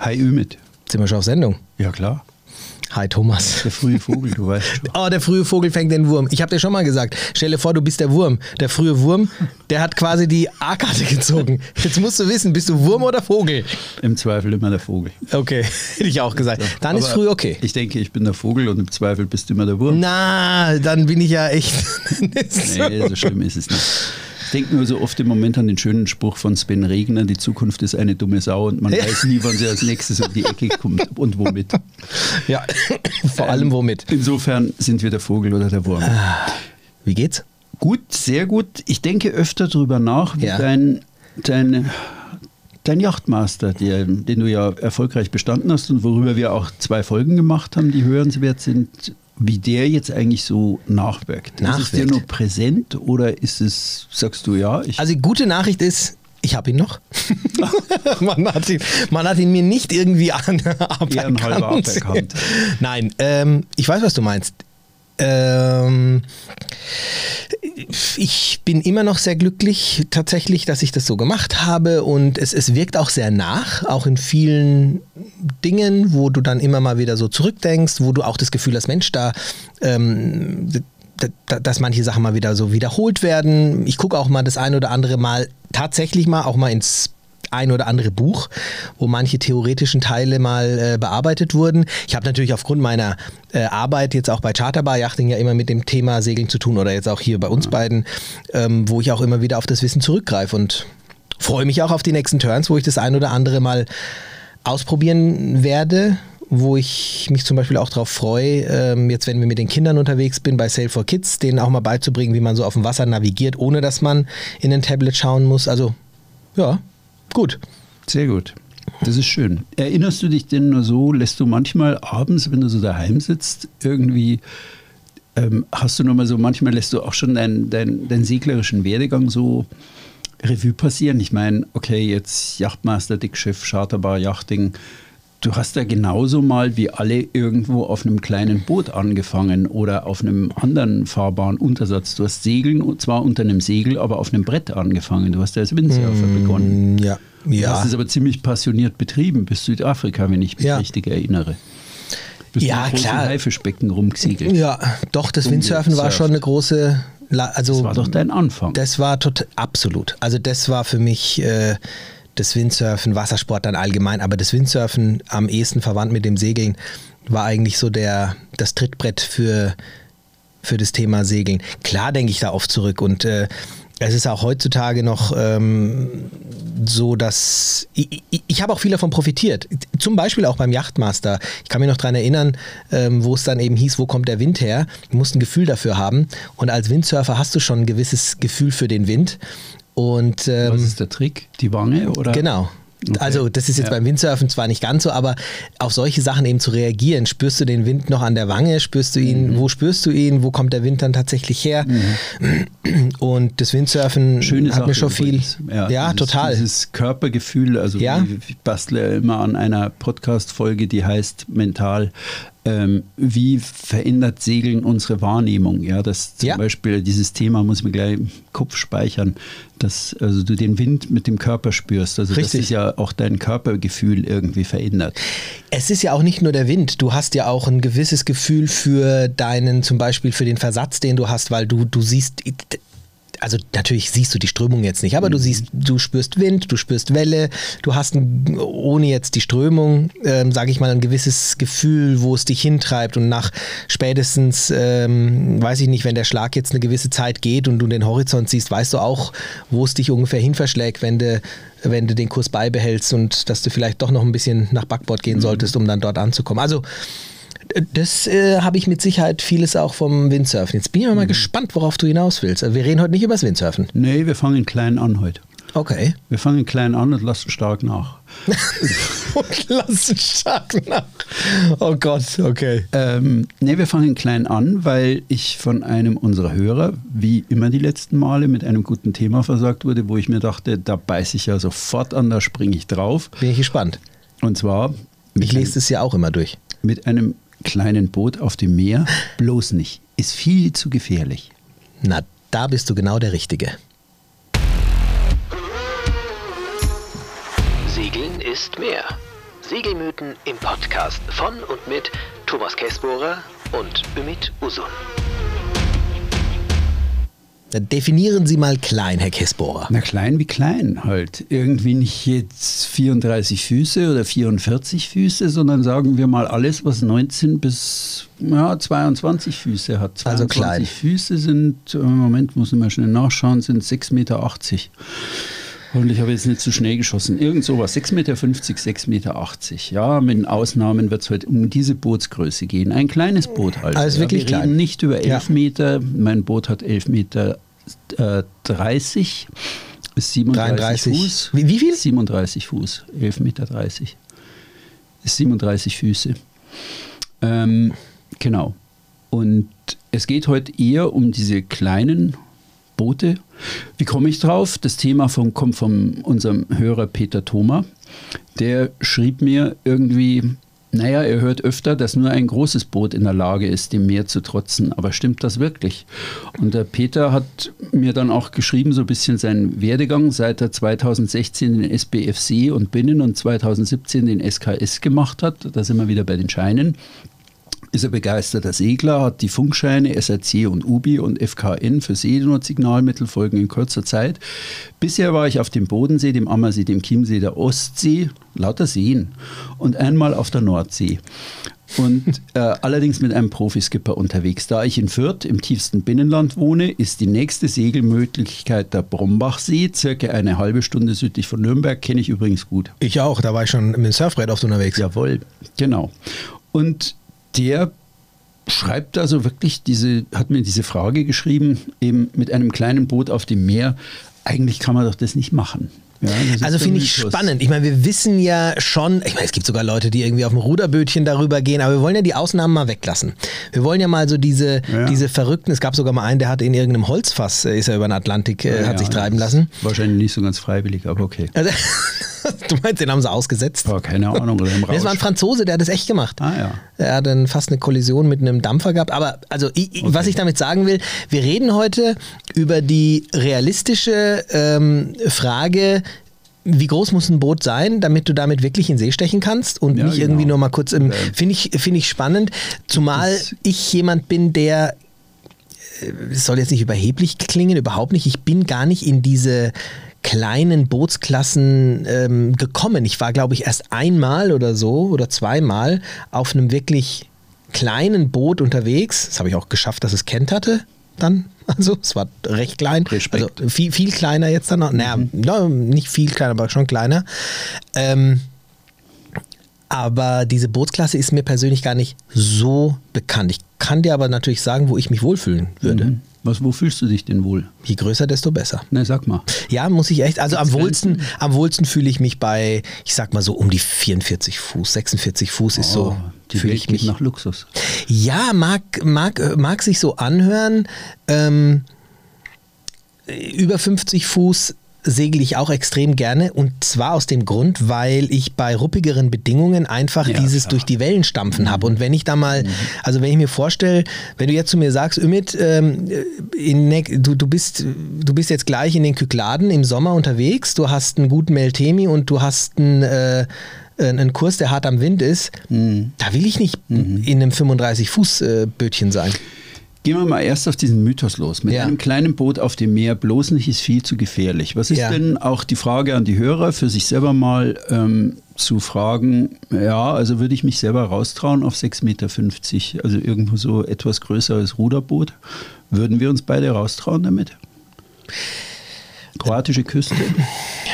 Hi Ümit. Sind wir schon auf Sendung? Ja, klar. Hi Thomas. Der frühe Vogel, du weißt schon. Oh, der frühe Vogel fängt den Wurm. Ich habe dir schon mal gesagt, stell dir vor, du bist der Wurm. Der frühe Wurm, der hat quasi die A-Karte gezogen. Jetzt musst du wissen, bist du Wurm oder Vogel? Im Zweifel immer der Vogel. Okay, hätte ich auch gesagt. Dann ist Aber früh okay. Ich denke, ich bin der Vogel und im Zweifel bist du immer der Wurm. Na, dann bin ich ja echt. Nee, so schlimm ist es nicht. Denke nur so oft im Moment an den schönen Spruch von Sven Regner, die Zukunft ist eine dumme Sau und man Ja. weiß nie, wann sie als nächstes um die Ecke kommt und womit. ja, vor allem womit. Insofern sind wir der Vogel oder der Wurm. Wie geht's? Gut, sehr gut. Ich denke öfter darüber nach, wie Ja. dein, dein, dein Yachtmaster, der, den du ja erfolgreich bestanden hast und worüber wir auch zwei Folgen gemacht haben, die hörenswert sind, wie der jetzt eigentlich so nachwirkt. Ist es dir Nachwirkt. nur präsent oder ist es, sagst du ja, ich Also die gute Nachricht ist, ich habe ihn noch. man, hat ihn, man hat ihn mir nicht irgendwie an Ehrenhalber aberkannt. aberkannt. Nein, ähm, ich weiß, was du meinst. Ähm, ich bin immer noch sehr glücklich tatsächlich, dass ich das so gemacht habe und es, es wirkt auch sehr nach, auch in vielen Dingen, wo du dann immer mal wieder so zurückdenkst, wo du auch das Gefühl hast, Mensch, da ähm, dass manche Sachen mal wieder so wiederholt werden. Ich gucke auch mal das ein oder andere Mal tatsächlich mal auch mal ins ein oder andere Buch, wo manche theoretischen Teile mal äh, bearbeitet wurden. Ich habe natürlich aufgrund meiner äh, Arbeit jetzt auch bei Charterbar Yachting ja immer mit dem Thema Segeln zu tun oder jetzt auch hier bei uns beiden, ähm, wo ich auch immer wieder auf das Wissen zurückgreife und freue mich auch auf die nächsten Turns, wo ich das ein oder andere mal ausprobieren werde, wo ich mich zum Beispiel auch darauf freue, ähm, jetzt wenn wir mit den Kindern unterwegs bin, bei Sail for Kids, denen auch mal beizubringen, wie man so auf dem Wasser navigiert, ohne dass man in ein Tablet schauen muss. Also ja, gut. Sehr gut. Das ist schön. Erinnerst du dich denn nur so, lässt du manchmal abends, wenn du so daheim sitzt, irgendwie, ähm, hast du nur mal so, manchmal lässt du auch schon deinen dein, deinen seglerischen Werdegang so Revue passieren? Ich meine, okay, jetzt Yachtmaster, Dickschiff, Charterbar, Yachting. Du hast da genauso mal wie alle irgendwo auf einem kleinen Boot angefangen oder auf einem anderen fahrbaren Untersatz. Du hast Segeln, und zwar unter einem Segel, aber auf einem Brett angefangen. Du hast als Windsurfer begonnen. Ja, Du ja. hast es aber ziemlich passioniert betrieben bis Südafrika, wenn ich mich Ja. richtig erinnere. Bist Ja, großen klar. Haifischbecken rumgesegelt. Ja, doch, das. Windsurfen war schon eine große. La also, Das war doch dein Anfang. Das war total, absolut. Also das war für mich äh, das Windsurfen, Wassersport dann allgemein, aber das Windsurfen am ehesten verwandt mit dem Segeln war eigentlich so der, das Trittbrett für, für das Thema Segeln. Klar denke ich da oft zurück und äh, es ist auch heutzutage noch ähm, so, dass ich, ich, ich habe auch viel davon profitiert. Zum Beispiel auch beim Yachtmaster. Ich kann mich noch daran erinnern, ähm, wo es dann eben hieß, wo kommt der Wind her? Du musst ein Gefühl dafür haben. Und als Windsurfer hast du schon ein gewisses Gefühl für den Wind. Und ähm, Was ist der Trick? Die Wange? Oder? Genau. Okay. Also das ist jetzt Ja. beim Windsurfen zwar nicht ganz so, aber auf solche Sachen eben zu reagieren. Spürst du den Wind noch an der Wange? Spürst du Mhm. ihn? Wo spürst du ihn? Wo kommt der Wind dann tatsächlich her? Und das Windsurfen Schöne hat Sache mir schon übrigens. viel. Ja, dieses, total. Dieses Körpergefühl, also Ja. ich bastle ja immer an einer Podcast-Folge, die heißt Mental. Ähm, wie verändert Segeln unsere Wahrnehmung? Ja, das zum Ja. Beispiel dieses Thema muss man gleich im Kopf speichern, dass also du den Wind mit dem Körper spürst. Also Richtig. das ist ja auch dein Körpergefühl irgendwie verändert. Es ist ja auch nicht nur der Wind. Du hast ja auch ein gewisses Gefühl für deinen, zum Beispiel für den Versatz, den du hast, weil du, du siehst, also natürlich siehst du die Strömung jetzt nicht, aber du siehst, du spürst Wind, du spürst Welle, du hast ein, ohne jetzt die Strömung, ähm, sage ich mal, ein gewisses Gefühl, wo es dich hintreibt und nach spätestens, ähm, weiß ich nicht, wenn der Schlag jetzt eine gewisse Zeit geht und du den Horizont siehst, weißt du auch, wo es dich ungefähr hin verschlägt, wenn du wenn du den Kurs beibehältst und dass du vielleicht doch noch ein bisschen nach Backbord gehen solltest, um dann dort anzukommen. Also das äh, habe ich mit Sicherheit vieles auch vom Windsurfen. Jetzt bin ich mal gespannt, worauf du hinaus willst. Wir reden heute nicht über das Windsurfen. Nee, wir fangen klein an heute. Okay. Wir fangen klein an und lassen stark nach. Und lassen stark nach. Oh Gott, okay. Ähm, nee, wir fangen klein an, weil ich von einem unserer Hörer, wie immer die letzten Male, mit einem guten Thema versorgt wurde, wo ich mir dachte, da beiße ich ja sofort an, da springe ich drauf. Bin ich gespannt. Und zwar Ich lese das ja auch immer durch. mit einem kleinen Boot auf dem Meer. Bloß nicht. Ist viel zu gefährlich. Na, da bist du genau der Richtige. Segeln ist mehr. Segelmythen im Podcast von und mit Thomas Kessbohrer und Ümit Usun. Definieren Sie mal klein, Herr Kessbohrer. Na, klein wie klein halt. Irgendwie nicht jetzt 34 Füße oder 44 Füße, sondern sagen wir mal alles, was 19 bis ja, 22 Füße hat. 22 Also klein. Füße sind, äh, Moment, muss ich mal schnell nachschauen, sind 6,80 Meter. Hoffentlich habe ich jetzt nicht zu schnell geschossen. Irgend sowas, 6,50 Meter, 6,80 Meter. Ja, mit Ausnahmen wird es heute um diese Bootsgröße gehen. Ein kleines Boot halt. Also ja, wirklich wir klein. reden nicht über 11 Ja. Meter. Mein Boot hat 11 Meter äh, 30 bis 37 33. Fuß. Wie- wie viel? 37 Fuß, 11 Meter 30. Ist 37 Füße. Ähm, genau. Und es geht heute eher um diese kleinen Boote. Wie komme ich drauf? Das Thema vom, kommt von unserem Hörer Peter Thoma. Der schrieb mir irgendwie, naja, er hört öfter, dass nur ein großes Boot in der Lage ist, dem Meer zu trotzen. Aber stimmt das wirklich? Und der Peter hat mir dann auch geschrieben, so ein bisschen seinen Werdegang, seit er 2016 den SBFC und Binnen und 2017 den SKS gemacht hat. Da sind wir wieder bei den Scheinen ist er begeisterter Segler, hat die Funkscheine SRC und UBI und FKN für Seenot-Signalmittel folgen in kurzer Zeit. Bisher war ich auf dem Bodensee, dem Ammersee, dem Chiemsee, der Ostsee, lauter Seen und einmal auf der Nordsee. Und äh, allerdings mit einem Profiskipper unterwegs. Da ich in Fürth im tiefsten Binnenland wohne, ist die nächste Segelmöglichkeit der Brombachsee, circa eine halbe Stunde südlich von Nürnberg, kenne ich übrigens gut. Ich auch, da war ich schon mit dem Surfbrett oft unterwegs. Jawohl, genau. Und der schreibt also wirklich diese, hat mir diese Frage geschrieben, eben mit einem kleinen Boot auf dem Meer, eigentlich kann man doch das nicht machen. Ja, Also finde ich Mythos. spannend. Ich meine, wir wissen ja schon, ich meine, es gibt sogar Leute, die irgendwie auf dem Ruderbötchen darüber gehen, aber wir wollen ja die Ausnahmen mal weglassen. Wir wollen ja mal so diese, Ja. diese Verrückten, es gab sogar mal einen, der hat in irgendeinem Holzfass, äh, ist er über den Atlantik, äh, Ja, hat sich treiben lassen. Wahrscheinlich nicht so ganz freiwillig, aber okay. Also, du meinst, den haben sie ausgesetzt? Aber keine Ahnung, oder im Das war ein Rausch. Franzose, der hat das echt gemacht. Ah ja. Er hat dann fast eine Kollision mit einem Dampfer gehabt. Aber also, ich, ich- was ich damit sagen will, wir reden heute über die realistische ähm, Frage, wie groß muss ein Boot sein, damit du damit wirklich in See stechen kannst und Ja, nicht genau. irgendwie nur mal kurz im. Finde ich, finde ich spannend, zumal Das- ich jemand bin, der äh, es soll jetzt nicht überheblich klingen, überhaupt nicht. Ich bin gar nicht in diese kleinen Bootsklassen ähm, gekommen. Ich war, glaube ich, erst einmal oder so oder zweimal auf einem wirklich kleinen Boot unterwegs. Das habe ich auch geschafft, dass es Kent hatte dann. Also es war recht klein. Respekt. Also viel, viel kleiner jetzt dann noch. Naja, no, nicht viel kleiner, aber schon kleiner. Ähm, aber diese Bootsklasse ist mir persönlich gar nicht so bekannt. Ich kann dir aber natürlich sagen, wo ich mich wohlfühlen würde. Mhm. Was, wo fühlst du dich denn wohl? Je größer, desto besser. Na, sag mal. Ja, muss ich echt. Also am wohlsten, am wohlsten fühle ich mich bei, ich sag mal so um die 44 Fuß, 46 Fuß ist so. Oh, fühle ich mich. nach Luxus. Ja, mag, mag, mag sich so anhören. Ähm, über 50 Fuß segel ich auch extrem gerne und zwar aus dem Grund, weil ich bei ruppigeren Bedingungen einfach Ja, dieses klar. durch die Wellen stampfen habe. Und wenn ich da mal, also wenn ich mir vorstelle, wenn du jetzt zu mir sagst, Ümit, ähm, in, du, du, bist, du bist jetzt gleich in den Kykladen im Sommer unterwegs, du hast einen guten Meltemi und du hast einen, äh, einen Kurs, der hart am Wind ist, da will ich nicht in einem 35-Fuß-Bötchen sein. Gehen wir mal erst auf diesen Mythos los. Mit Ja. einem kleinen Boot auf dem Meer bloß nicht ist viel zu gefährlich. Was ist Ja. denn auch die Frage an die Hörer, für sich selber mal ähm, zu fragen, ja, also würde ich mich selber raustrauen auf 6,50 Meter, also irgendwo so etwas größeres Ruderboot. Würden wir uns beide raustrauen damit? Kroatische Küste,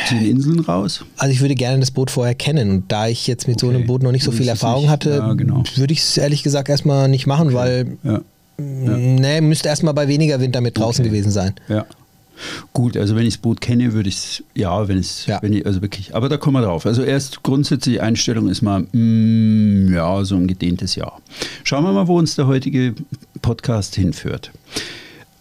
zu den Inseln raus. Also ich würde gerne das Boot vorher kennen und da ich jetzt mit so Okay. einem Boot noch nicht so viel Erfahrung nicht- hatte, ja, genau. würde ich es ehrlich gesagt erstmal nicht machen, weil Ja. Nee, müsste erstmal bei weniger Wind damit draußen Okay. gewesen sein. Ja. Gut, also wenn ich das Boot kenne, würde ich es, ja, wenn es, Ja. wenn ich, also wirklich, aber da kommen wir drauf. Also erst grundsätzlich Einstellung ist mal, mm, ja, so ein gedehntes Jahr. Schauen wir mal, wo uns der heutige Podcast hinführt.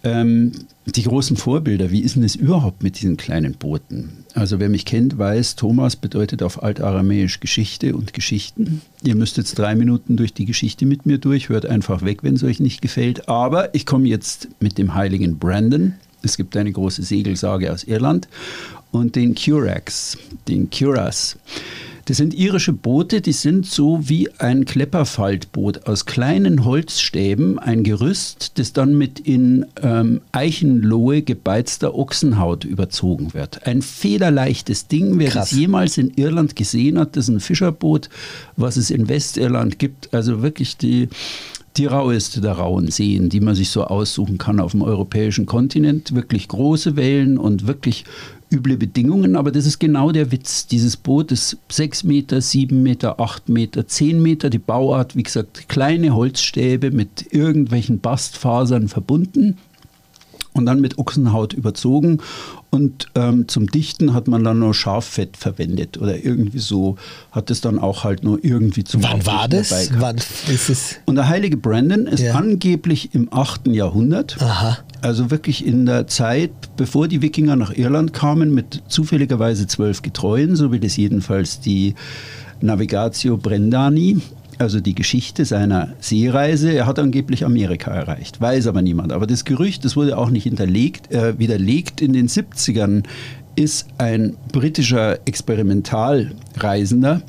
Ähm, die großen Vorbilder, wie ist denn es überhaupt mit diesen kleinen Booten? Also wer mich kennt, weiß, Thomas bedeutet auf Altaramäisch Geschichte und Geschichten. Ihr müsst jetzt drei Minuten durch die Geschichte mit mir durch, hört einfach weg, wenn es euch nicht gefällt. Aber ich komme jetzt mit dem heiligen Brandon. Es gibt eine große Segelsage aus Irland und den Curax, den Curas. Das sind irische Boote, die sind so wie ein Klepperfaltboot aus kleinen Holzstäben, ein Gerüst, das dann mit in ähm, Eichenlohe gebeizter Ochsenhaut überzogen wird. Ein federleichtes Ding, wer Krass. das jemals in Irland gesehen hat, das ist ein Fischerboot, was es in Westirland gibt. Also wirklich die die raueste der rauen Seen, die man sich so aussuchen kann auf dem europäischen Kontinent. Wirklich große Wellen und wirklich üble Bedingungen, aber das ist genau der Witz. Dieses Boot ist 6 Meter, 7 Meter, 8 Meter, 10 Meter. Die Bauart, wie gesagt, kleine Holzstäbe mit irgendwelchen Bastfasern verbunden und dann mit Ochsenhaut überzogen. Und ähm, zum Dichten hat man dann nur Schaffett verwendet oder irgendwie so hat es dann auch halt nur irgendwie zum Wann war das? Wann ist es? Und der heilige Brandon ist Ja. angeblich im 8. Jahrhundert, Aha. Also wirklich in der Zeit, bevor die Wikinger nach Irland kamen, mit zufälligerweise zwölf Getreuen, so wie das jedenfalls die Navigatio Brendani, also die Geschichte seiner Seereise. Er hat angeblich Amerika erreicht, weiß aber niemand. Aber das Gerücht, das wurde auch nicht hinterlegt, äh, widerlegt in den 70ern, ist ein britischer Experimentalreisender,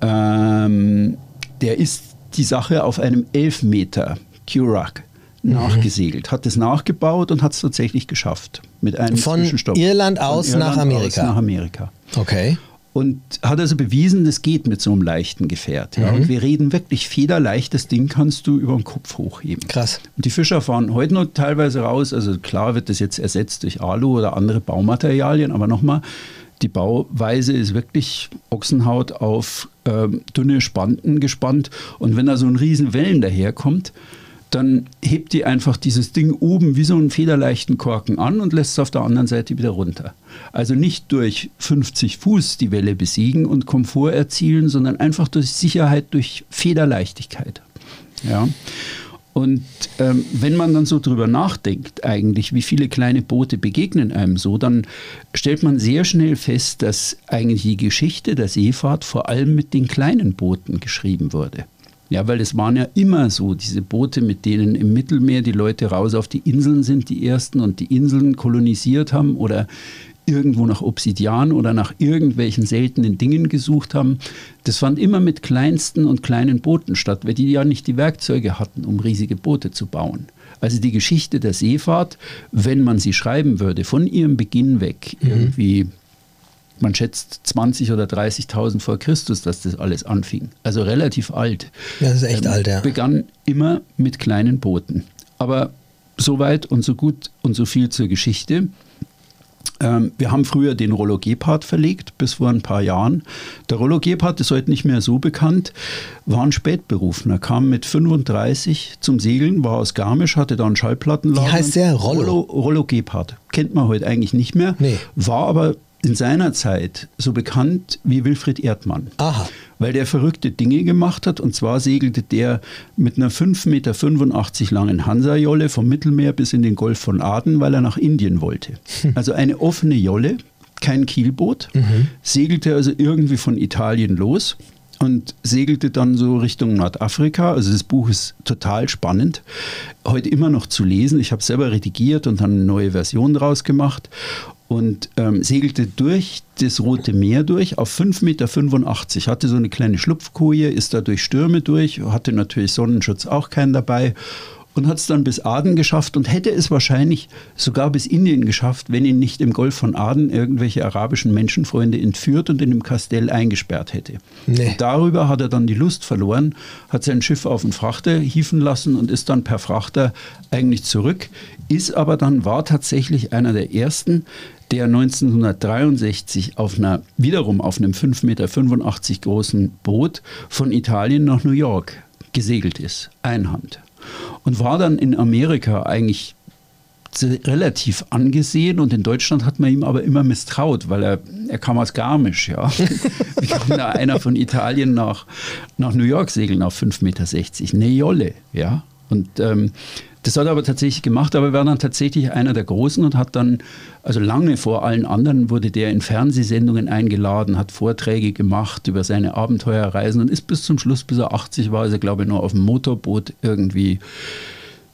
ähm, der ist die Sache auf einem Elfmeter Curak nachgesegelt, hat es nachgebaut und hat es tatsächlich geschafft. Mit einem Von Zwischenstopp. Irland aus nach Amerika. nach Amerika. Okay. Und hat also bewiesen, das geht mit so einem leichten Gefährt. Ja. Mhm. Und wir reden wirklich federleicht, das Ding kannst du über den Kopf hochheben. Krass. Und die Fischer fahren heute noch teilweise raus. Also klar wird das jetzt ersetzt durch Alu oder andere Baumaterialien, aber nochmal, die Bauweise ist wirklich Ochsenhaut auf ähm, dünne Spanten gespannt. Und wenn da so ein riesen Wellen daherkommt, dann hebt die einfach dieses Ding oben wie so einen federleichten Korken an und lässt es auf der anderen Seite wieder runter. Also nicht durch 50 Fuß die Welle besiegen und Komfort erzielen, sondern einfach durch Sicherheit, durch Federleichtigkeit. Ja. Und ähm, wenn man dann so drüber nachdenkt, eigentlich, wie viele kleine Boote begegnen einem so, dann stellt man sehr schnell fest, dass eigentlich die Geschichte der Seefahrt vor allem mit den kleinen Booten geschrieben wurde. Ja, weil es waren ja immer so, diese Boote, mit denen im Mittelmeer die Leute raus auf die Inseln sind, die ersten und die Inseln kolonisiert haben oder irgendwo nach Obsidian oder nach irgendwelchen seltenen Dingen gesucht haben. Das fand immer mit kleinsten und kleinen Booten statt, weil die ja nicht die Werkzeuge hatten, um riesige Boote zu bauen. Also die Geschichte der Seefahrt, wenn man sie schreiben würde, von ihrem Beginn weg, irgendwie man schätzt 20 oder 30.000 vor Christus, dass das alles anfing. Also relativ alt. Ja, das ist echt alt, ja. Begann immer mit kleinen Booten. Aber so weit und so gut und so viel zur Geschichte. Ähm, wir haben früher den Rollo Gebhardt verlegt, bis vor ein paar Jahren. Der Rollo Gebhardt ist heute nicht mehr so bekannt, war ein Spätberufener, kam mit 35 zum Segeln, war aus Garmisch, hatte da einen Schallplattenladen. Wie heißt der? Rollo? Rollo, Rollo Gebhardt. Kennt man heute eigentlich nicht mehr. Nee. War aber in seiner Zeit so bekannt wie Wilfried Erdmann. Aha. Weil der verrückte Dinge gemacht hat. Und zwar segelte der mit einer 5,85 Meter langen Hansa-Jolle vom Mittelmeer bis in den Golf von Aden, weil er nach Indien wollte. Also eine offene Jolle, kein Kielboot. Segelte also irgendwie von Italien los und segelte dann so Richtung Nordafrika. Also das Buch ist total spannend. Heute immer noch zu lesen. Ich habe selber redigiert und dann eine neue Version draus gemacht und ähm, segelte durch das Rote Meer durch auf 5,85 Meter. Hatte so eine kleine Schlupfkoje, ist da durch Stürme durch, hatte natürlich Sonnenschutz auch keinen dabei und hat es dann bis Aden geschafft und hätte es wahrscheinlich sogar bis Indien geschafft, wenn ihn nicht im Golf von Aden irgendwelche arabischen Menschenfreunde entführt und in dem Kastell eingesperrt hätte. Nee. Darüber hat er dann die Lust verloren, hat sein Schiff auf den Frachter hieven lassen und ist dann per Frachter eigentlich zurück, ist aber dann, war tatsächlich einer der ersten, der 1963 auf einer, wiederum auf einem 5,85 Meter großen Boot von Italien nach New York gesegelt ist, einhand. Und war dann in Amerika eigentlich relativ angesehen und in Deutschland hat man ihm aber immer misstraut, weil er, er kam aus Garmisch, ja. Wie kann da einer von Italien nach, nach New York segeln auf 5,60 Meter? Eine Jolle, ja. Und ähm, das hat er aber tatsächlich gemacht, aber er war dann tatsächlich einer der Großen und hat dann, also lange vor allen anderen, wurde der in Fernsehsendungen eingeladen, hat Vorträge gemacht über seine Abenteuerreisen und ist bis zum Schluss, bis er 80 war, ist er glaube ich nur auf dem Motorboot irgendwie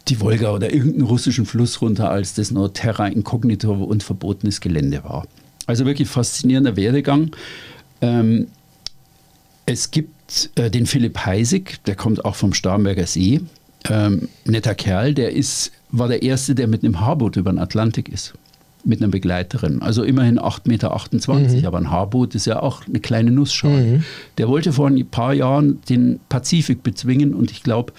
die Wolga oder irgendeinen russischen Fluss runter, als das nur Terra Incognito und verbotenes Gelände war. Also wirklich faszinierender Werdegang. Ähm, Es gibt äh, den Philipp Heisig, der kommt auch vom Starnberger See. Ähm, netter Kerl, der ist, war der Erste, der mit einem Haarboot über den Atlantik ist. Mit einer Begleiterin. Also immerhin 8,28 Meter. Mhm. Aber ein Haarboot ist ja auch eine kleine Nussschale. Mhm. Der wollte vor ein paar Jahren den Pazifik bezwingen und ich glaube,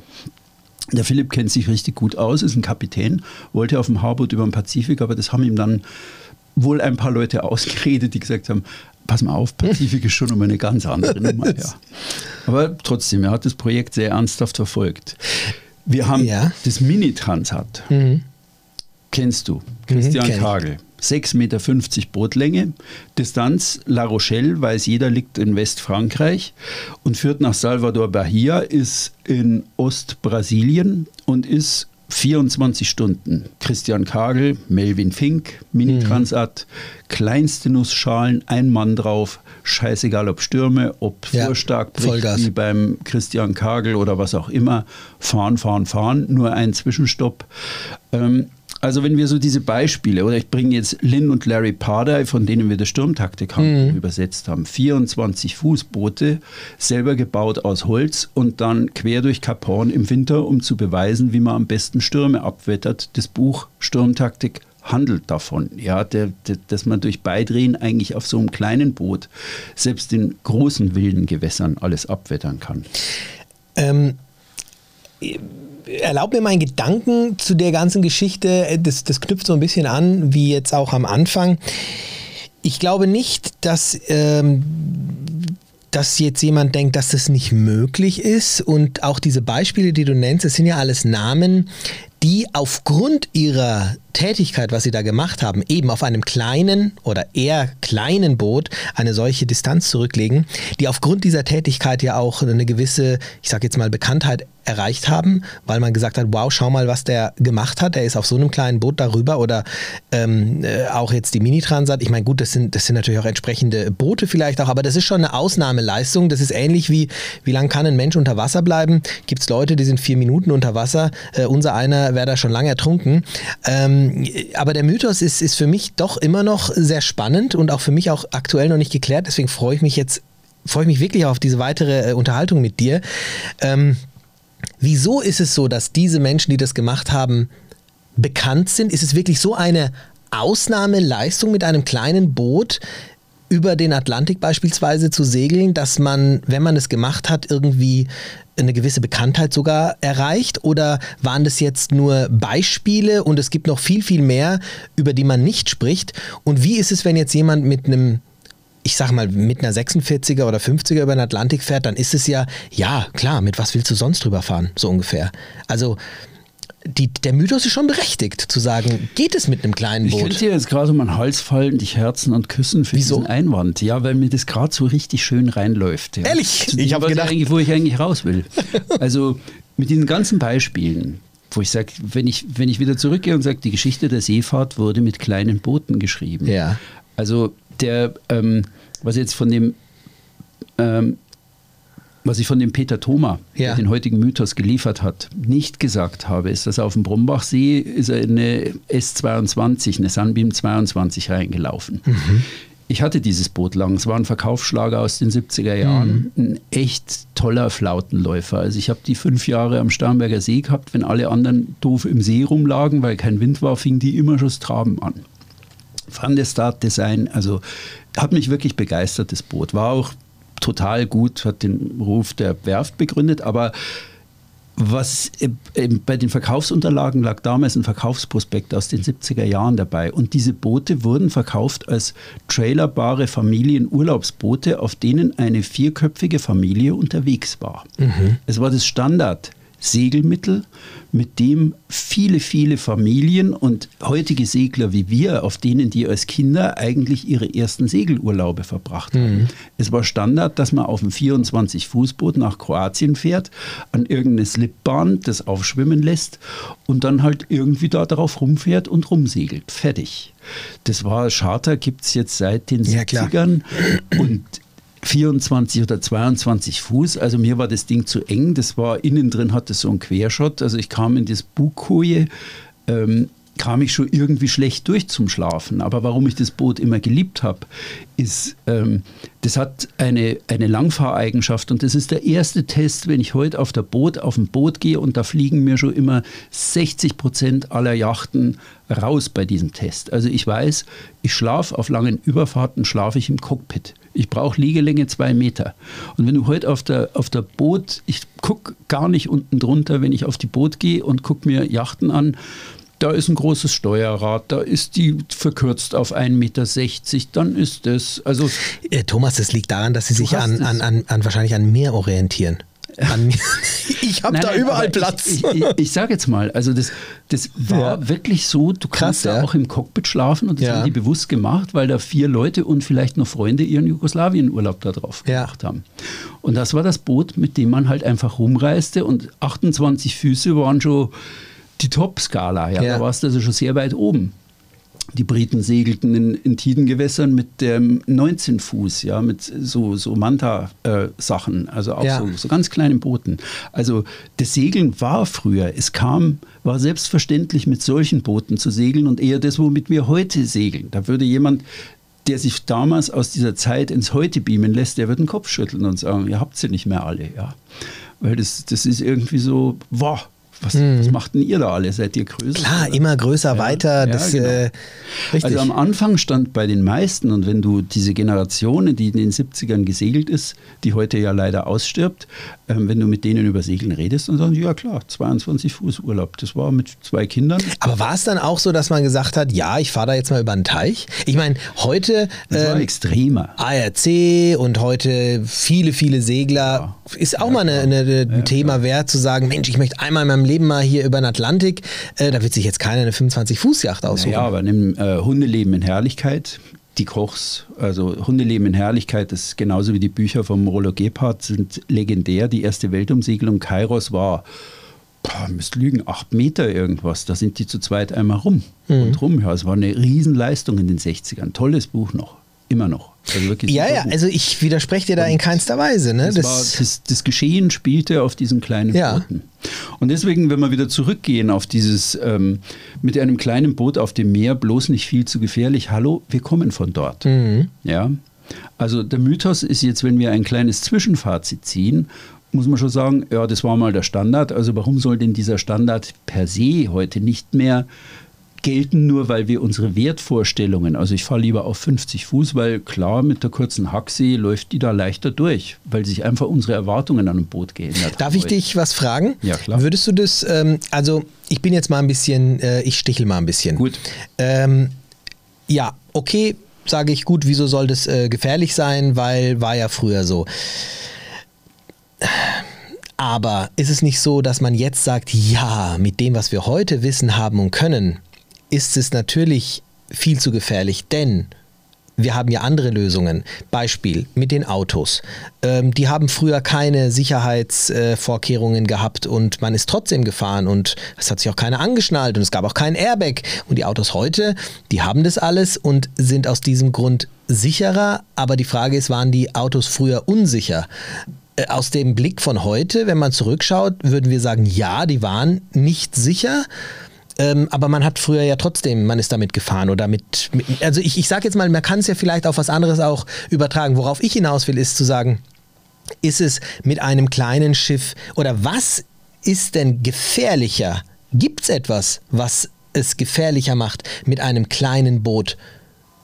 der Philipp kennt sich richtig gut aus, ist ein Kapitän, wollte auf dem Haarboot über den Pazifik, aber das haben ihm dann wohl ein paar Leute ausgeredet, die gesagt haben, pass mal auf, Pazifik ist schon um eine ganz andere Nummer. Ja. Aber trotzdem, er hat das Projekt sehr ernsthaft verfolgt. Wir haben ja. das Mini-Transat. Mhm. Kennst du? Christian mhm, Kagel. 6,50 Meter Bootlänge. Distanz La Rochelle, weiß jeder, liegt in Westfrankreich und führt nach Salvador Bahia, ist in Ostbrasilien und ist 24 Stunden. Christian Kagel, Melvin Fink, Mini-Transat, mhm. kleinste Nussschalen, ein Mann drauf, scheißegal ob Stürme, ob ja, Vorstark bricht, wie beim Christian Kagel oder was auch immer. Fahren, fahren, fahren, nur ein Zwischenstopp. Ähm, also wenn wir so diese Beispiele, oder ich bringe jetzt Lynn und Larry Pardey, von denen wir das Sturmtaktik haben, mhm. übersetzt haben, 24 Fußboote, selber gebaut aus Holz und dann quer durch Kap Horn im Winter, um zu beweisen, wie man am besten Stürme abwettert. Das Buch Sturmtaktik handelt davon, ja, der, der, dass man durch Beidrehen eigentlich auf so einem kleinen Boot selbst in großen wilden Gewässern alles abwettern kann. Ähm, erlaub mir meinen Gedanken zu der ganzen Geschichte. Das, das knüpft so ein bisschen an, wie jetzt auch am Anfang. Ich glaube nicht, dass, ähm, dass jetzt jemand denkt, dass das nicht möglich ist. Und auch diese Beispiele, die du nennst, das sind ja alles Namen, die aufgrund ihrer Tätigkeit, was sie da gemacht haben, eben auf einem kleinen oder eher kleinen Boot eine solche Distanz zurücklegen, die aufgrund dieser Tätigkeit ja auch eine gewisse, ich sage jetzt mal, Bekanntheit erreicht haben, weil man gesagt hat, wow, schau mal, was der gemacht hat. Er ist auf so einem kleinen Boot darüber oder ähm, äh, auch jetzt die Mini-Transat. Ich meine, gut, das sind, das sind natürlich auch entsprechende Boote vielleicht auch, aber das ist schon eine Ausnahmeleistung. Das ist ähnlich wie, wie lange kann ein Mensch unter Wasser bleiben? Gibt es Leute, die sind vier Minuten unter Wasser. Äh, unser einer wäre da schon lange ertrunken. Ähm, aber der Mythos ist, ist für mich doch immer noch sehr spannend und auch für mich auch aktuell noch nicht geklärt. Deswegen freue ich mich jetzt, freue ich mich wirklich auf diese weitere äh, Unterhaltung mit dir. Ähm, wieso ist es so, dass diese Menschen, die das gemacht haben, bekannt sind? Ist es wirklich so eine Ausnahmeleistung mit einem kleinen Boot? Über den Atlantik beispielsweise zu segeln, dass man, wenn man es gemacht hat, irgendwie eine gewisse Bekanntheit sogar erreicht? Oder waren das jetzt nur Beispiele und es gibt noch viel, viel mehr, über die man nicht spricht? Und wie ist es, wenn jetzt jemand mit einem ich sag mal, mit einer 46er oder 50er über den Atlantik fährt, dann ist es ja, ja, klar, mit was willst du sonst drüber fahren, so ungefähr. Also, die, der Mythos ist schon berechtigt, zu sagen, geht es mit einem kleinen Boot? Ich könnte dir jetzt gerade um den Hals fallen, dich herzen und küssen für Wieso? diesen Einwand. Ja, weil mir das gerade so richtig schön reinläuft. Ja. Ehrlich? Ich habe gedacht, eigentlich, wo ich eigentlich raus will. Also mit diesen ganzen Beispielen, wo ich sage, wenn ich, wenn ich wieder zurückgehe und sage, die Geschichte der Seefahrt wurde mit kleinen Booten geschrieben. Ja. Also der, ähm, was jetzt von dem ähm, was ich von dem Peter Thoma, ja. der den heutigen Mythos geliefert hat, nicht gesagt habe, ist, dass auf dem Brumbachsee ist er in eine S22, eine Sunbeam 22 reingelaufen. Mhm. Ich hatte dieses Boot lang. Es war ein Verkaufsschlager aus den 70er Jahren. Mhm. Ein echt toller Flautenläufer. Also ich habe die fünf Jahre am Starnberger See gehabt. Wenn alle anderen doof im See rumlagen, weil kein Wind war, fing die immer schon das Traben an. Van der Start Design, also hat mich wirklich begeistert, das Boot. War auch total gut, hat den Ruf der Werft begründet, aber was bei den Verkaufsunterlagen lag damals ein Verkaufsprospekt aus den 70er Jahren dabei. Und diese Boote wurden verkauft als trailerbare Familienurlaubsboote, auf denen eine vierköpfige Familie unterwegs war. Mhm. Es war das Standard. Segelmittel, mit dem viele, viele Familien und heutige Segler wie wir, auf denen die als Kinder eigentlich ihre ersten Segelurlaube verbracht haben. Mhm. Es war Standard, dass man auf einem 24-Fußboot nach Kroatien fährt, an irgendeine Slipbahn das aufschwimmen lässt und dann halt irgendwie da drauf rumfährt und rumsegelt. Fertig. Das war Charter, gibt es jetzt seit den ja, 70ern. Und 24 oder 22 Fuß. Also mir war das Ding zu eng. Das war innen drin, hatte so einen Querschott. Also ich kam in das Bugkoje. Ähm, kam ich schon irgendwie schlecht durch zum Schlafen. Aber warum ich das Boot immer geliebt habe, ist, ähm, das hat eine, eine Langfahreigenschaft und das ist der erste Test, wenn ich heute auf, der Boot, auf dem Boot gehe und da fliegen mir schon immer 60 Prozent aller Yachten raus bei diesem Test. Also ich weiß, ich schlafe auf langen Überfahrten, schlafe ich im Cockpit. Ich brauche Liegelänge zwei Meter. Und wenn du heute auf der, auf der Boot, ich gucke gar nicht unten drunter, wenn ich auf die Boot gehe und gucke mir Yachten an, da ist ein großes Steuerrad, da ist die verkürzt auf 1,60 Meter, dann ist das. Also, äh, Thomas, das liegt daran, dass Sie sich an, an, an, an, wahrscheinlich an Meer orientieren. An, ich habe da überall Platz. Ich, ich, ich sage jetzt mal, also das, das war ja. wirklich so, du Krass, kannst ja. da auch im Cockpit schlafen und das ja. haben die bewusst gemacht, weil da vier Leute und vielleicht noch Freunde ihren Jugoslawien-Urlaub da drauf gemacht haben. Und das war das Boot, mit dem man halt einfach rumreiste und 28 Füße waren schon die Top-Skala. Ja, ja. Da warst du also schon sehr weit oben. Die Briten segelten in, in Tidengewässern mit dem 19 Fuß, ja, mit so, so Manta-Sachen, also auch ja. so, so ganz kleinen Booten. Also das Segeln war früher, es kam, war selbstverständlich mit solchen Booten zu segeln und eher das, womit wir heute segeln. Da würde jemand, der sich damals aus dieser Zeit ins Heute beamen lässt, der wird den Kopf schütteln und sagen, ihr habt sie nicht mehr alle, ja. Weil das, das ist irgendwie so, wow, was, hm. was macht denn ihr da alle? Seid ihr größer? Klar, oder? immer größer, ja, weiter. Das, ja, genau. äh, also am Anfang stand bei den meisten, und wenn du diese Generation, die in den 70ern gesegelt ist, die heute ja leider ausstirbt, ähm, wenn du mit denen über Segeln redest, dann sagen die, ja klar, 22 Fuß Urlaub. Das war mit zwei Kindern. Aber war es dann auch so, dass man gesagt hat, ja, ich fahre da jetzt mal über einen Teich? Ich meine, heute. Das ähm, war extremer. ARC und heute viele, viele Segler. Ja. Ist auch mal eine, eine, ein Thema wert, zu sagen, Mensch, ich möchte einmal in meinem Leben mal hier über den Atlantik. Äh, da wird sich jetzt keiner eine 25-Fuß-Yacht aussuchen. Ja, aber nimm äh, Hundeleben in Herrlichkeit. Die Kochs, also Hundeleben in Herrlichkeit, das ist genauso wie die Bücher vom Rollo Gebhardt, sind legendär. Die erste Weltumsegelung Kairos war boah, müsst lügen, acht Meter irgendwas. Da sind die zu zweit einmal rum mhm. und rum. Ja, es war eine Riesenleistung in den 60ern. Tolles Buch noch. Immer noch. Also ja, ja, also ich widerspreche dir da und in keinster Weise. Ne? Das, das, war, das, das, Geschehen spielte auf diesen kleinen ja. Booten. Und deswegen, wenn wir wieder zurückgehen auf dieses ähm, mit einem kleinen Boot auf dem Meer, bloß nicht viel zu gefährlich, hallo, wir kommen von dort. Mhm. Ja. Also der Mythos ist jetzt, wenn wir ein kleines Zwischenfazit ziehen, muss man schon sagen, ja, das war mal der Standard. Also warum soll denn dieser Standard per se heute nicht mehr gelten, nur weil wir unsere Wertvorstellungen, also ich fahre lieber auf 50 Fuß, weil klar, mit der kurzen Hacksee läuft die da leichter durch, weil sich einfach unsere Erwartungen an ein Boot geändert haben. Darf ich dich was fragen? Ja, klar. Würdest du das, ähm, also ich bin jetzt mal ein bisschen, äh, ich stichel mal ein bisschen. Gut. Ähm, ja, okay, sage ich gut, wieso soll das äh, gefährlich sein, weil war ja früher so. Aber ist es nicht so, dass man jetzt sagt, ja, mit dem, was wir heute wissen haben und können, ist es natürlich viel zu gefährlich, denn wir haben ja andere Lösungen. Beispiel mit den Autos. Ähm, die haben früher keine Sicherheitsvorkehrungen äh, gehabt und man ist trotzdem gefahren und es hat sich auch keiner angeschnallt und es gab auch keinen Airbag. Und die Autos heute, die haben das alles und sind aus diesem Grund sicherer. Aber die Frage ist, waren die Autos früher unsicher? Äh, aus dem Blick von heute, wenn man zurückschaut, würden wir sagen, ja, die waren nicht sicher. Ähm, aber man hat früher ja trotzdem, man ist damit gefahren oder mit, mit also ich, ich sage jetzt mal, man kann es ja vielleicht auf was anderes auch übertragen. Worauf ich hinaus will, ist zu sagen, ist es mit einem kleinen Schiff oder was ist denn gefährlicher? Gibt es etwas, was es gefährlicher macht, mit einem kleinen Boot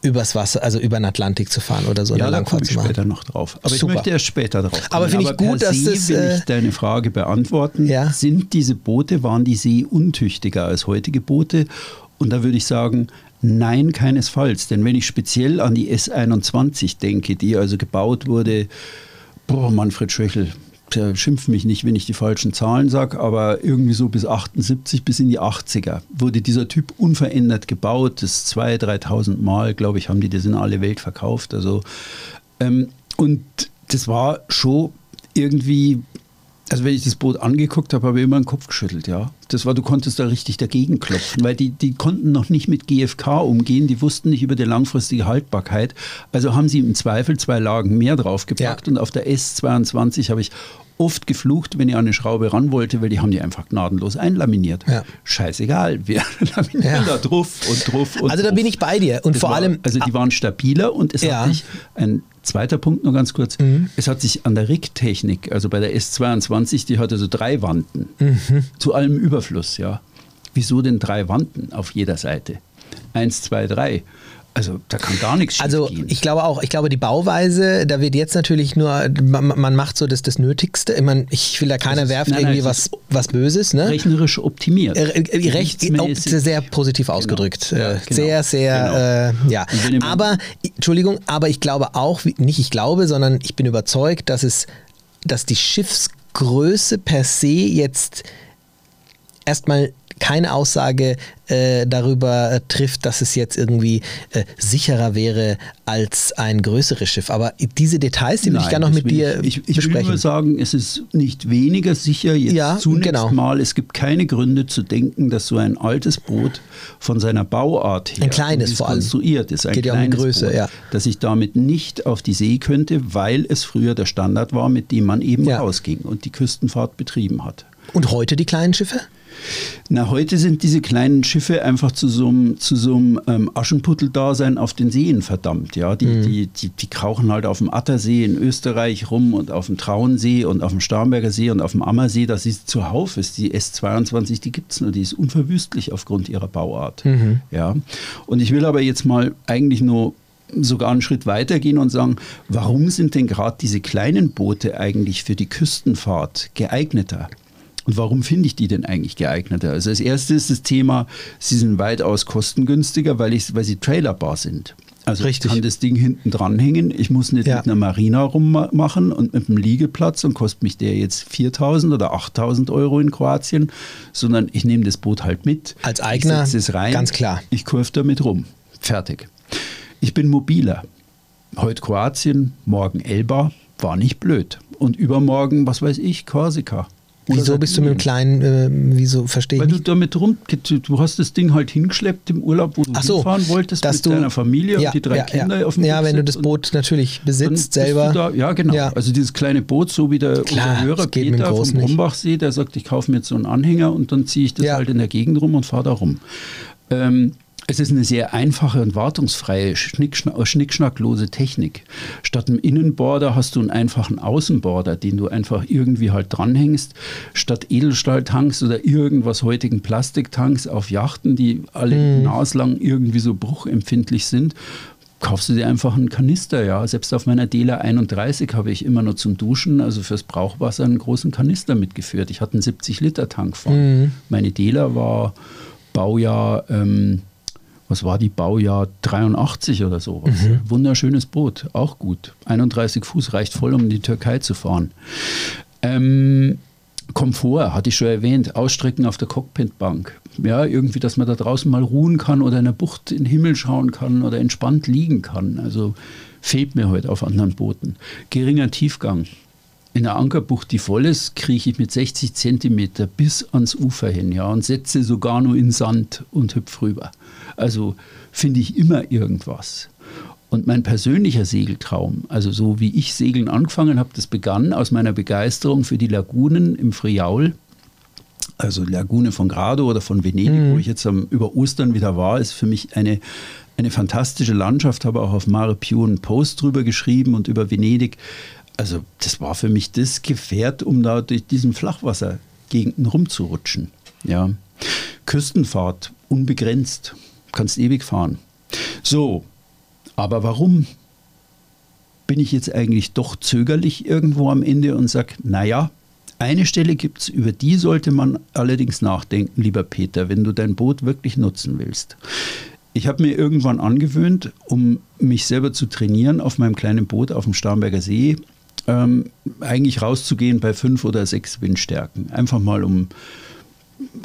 übers Wasser, also über den Atlantik zu fahren oder so ja, eine Langfahrt zu machen. später noch drauf. Aber Super. ich möchte erst später drauf kommen. Aber finde ich gut, dass das... will ich äh, deine Frage beantworten. Ja? Sind diese Boote, waren die seeuntüchtiger als heutige Boote? Und da würde ich sagen, nein, keinesfalls. Denn wenn ich speziell an die S21 denke, die also gebaut wurde, boah, Manfred Schöchel, schimpf mich nicht, wenn ich die falschen Zahlen sage, aber irgendwie so bis 78, bis in die 80er wurde dieser Typ unverändert gebaut. Das 2.000, 3.000 Mal, glaube ich, haben die das in alle Welt verkauft. Also, ähm, und das war schon irgendwie also wenn ich das Boot angeguckt habe, habe ich immer den Kopf geschüttelt, ja. Das war, du konntest da richtig dagegen klopfen, weil die, die konnten noch nicht mit GFK umgehen, die wussten nicht über die langfristige Haltbarkeit. Also haben sie im Zweifel zwei Lagen mehr draufgepackt ja. und auf der S22 habe ich oft geflucht, wenn ich an eine Schraube ran wollte, weil die haben die einfach gnadenlos einlaminiert. Ja. Scheißegal, wir laminieren Ja. da drauf und drauf und Also da drauf. bin ich bei dir. Und Das vor war, allem. Also die waren stabiler und es Ja. Hat sich, ein zweiter Punkt nur ganz kurz, es hat sich an der Rigtechnik, also bei der S22, die hatte so drei Wanden, Mhm. zu allem Überfluss, ja. Wieso denn drei Wanden auf jeder Seite? Eins, zwei, drei. Also da kann gar nichts Also schiefgehen. ich glaube auch, ich glaube die Bauweise, da wird jetzt natürlich nur, man, man macht so das, das Nötigste. Ich, meine, ich will da keiner werfen nein, nein, irgendwie was, was Böses, ne? rechnerisch optimiert. Äh, äh, Recht, sehr positiv ausgedrückt. Ja, Äh, genau. Sehr, sehr, äh, ja. Aber, Entschuldigung, aber ich glaube auch, nicht ich glaube, sondern ich bin überzeugt, dass es, dass die Schiffsgröße per se jetzt erstmal keine Aussage äh, darüber äh, trifft, dass es jetzt irgendwie äh, sicherer wäre als ein größeres Schiff. Aber diese Details, die würde ich Nein, gerne noch mit dir Ich, ich, ich besprechen. nur sagen, es ist nicht weniger sicher jetzt Ja, zunächst genau. mal. Es gibt keine Gründe zu denken, dass so ein altes Boot von seiner Bauart her, Ein kleines vor allem. konstruiert ist, ein Geht ja um kleines Größe, Boot, ja. dass ich damit nicht auf die See könnte, weil es früher der Standard war, mit dem man eben Ja. rausging und die Küstenfahrt betrieben hat. Und heute die kleinen Schiffe? Na, heute sind diese kleinen Schiffe einfach zu so einem, zu so einem ähm, Aschenputtel-Dasein auf den Seen verdammt. Ja? Die, Mhm. die, die, die krauchen halt auf dem Attersee in Österreich rum und auf dem Traunsee und auf dem Starnberger See und auf dem Ammersee. Das ist zuhauf ist. Die S22, die gibt es nur. Die ist unverwüstlich aufgrund ihrer Bauart. Mhm. Ja? Und ich will aber jetzt mal eigentlich nur sogar einen Schritt weiter gehen und sagen, warum sind denn gerade diese kleinen Boote eigentlich für die Küstenfahrt geeigneter? Und warum finde ich die denn eigentlich geeigneter? Also als erstes ist das Thema, sie sind weitaus kostengünstiger, weil, ich, weil sie trailerbar sind. Also Richtig. ich kann das Ding hinten dranhängen. Ich muss nicht Ja. mit einer Marina rummachen und mit einem Liegeplatz und kostet mich der jetzt 4.000 oder 8.000 Euro in Kroatien, sondern ich nehme das Boot halt mit. Als Eigner, ich setze es rein, ganz klar. Ich kurve damit rum. Fertig. Ich bin mobiler. Heute Kroatien, morgen Elba, war nicht blöd. Und übermorgen, was weiß ich, Korsika. Wieso bist du mit dem Sardinien. kleinen, äh, wieso verstehe ich Weil du nicht? damit rum, du hast das Ding halt hingeschleppt im Urlaub, wo du Ach so, hinfahren wolltest dass mit du, deiner Familie ja, und die drei ja, Kinder ja. auf dem Ja, wenn du das Boot natürlich besitzt selber. Du da, ja, genau. Ja. Also dieses kleine Boot, so wie der Klar, Hörer Peter vom. Brombachsee, der sagt, ich kaufe mir jetzt so einen Anhänger und dann ziehe ich das halt in der Gegend rum und fahre da rum. Ähm, es ist eine sehr einfache und wartungsfreie, schnickschna schnickschnacklose Technik. Statt einem Innenborder hast du einen einfachen Außenborder, den du einfach irgendwie halt dranhängst. Statt Edelstahltanks oder irgendwas heutigen Plastiktanks auf Yachten, die alle naslang irgendwie so bruchempfindlich sind, kaufst du dir einfach einen Kanister, ja. Selbst auf meiner Dela 31 habe ich immer nur zum Duschen, also fürs Brauchwasser, einen großen Kanister mitgeführt. Ich hatte einen 70-Liter-Tank von. Meine Dela war Baujahr, ähm, was war die? Baujahr 83 oder sowas. Wunderschönes Boot, auch gut. 31 Fuß reicht voll, um in die Türkei zu fahren. Ähm, Komfort, hatte ich schon erwähnt, Ausstrecken auf der Cockpitbank. Ja, irgendwie, dass man da draußen mal ruhen kann oder in der Bucht in den Himmel schauen kann oder entspannt liegen kann. Also fehlt mir heute auf anderen Booten. Geringer Tiefgang. In der Ankerbucht, die voll ist, krieche ich mit 60 Zentimeter bis ans Ufer hin, ja, und setze sogar nur in Sand und hüpf rüber. Also finde ich immer irgendwas. Und mein persönlicher Segeltraum, also so wie ich Segeln angefangen habe, das begann aus meiner Begeisterung für die Lagunen im Friaul. Also die Lagune von Grado oder von Venedig, wo ich jetzt am, über Ostern wieder war, ist für mich eine, eine fantastische Landschaft. Habe auch auf Mare Pio einen Post drüber geschrieben und über Venedig. Also das war für mich das Gefährt, um da durch diesen Flachwassergegenden rumzurutschen. Ja. Küstenfahrt, unbegrenzt, kannst ewig fahren. So, aber warum bin ich jetzt eigentlich doch zögerlich irgendwo am Ende und sage, naja, eine Stelle gibt es, über die sollte man allerdings nachdenken, lieber Peter, wenn du dein Boot wirklich nutzen willst. Ich habe mir irgendwann angewöhnt, um mich selber zu trainieren auf meinem kleinen Boot auf dem Starnberger See, ähm, eigentlich rauszugehen bei fünf oder sechs Windstärken. Einfach mal um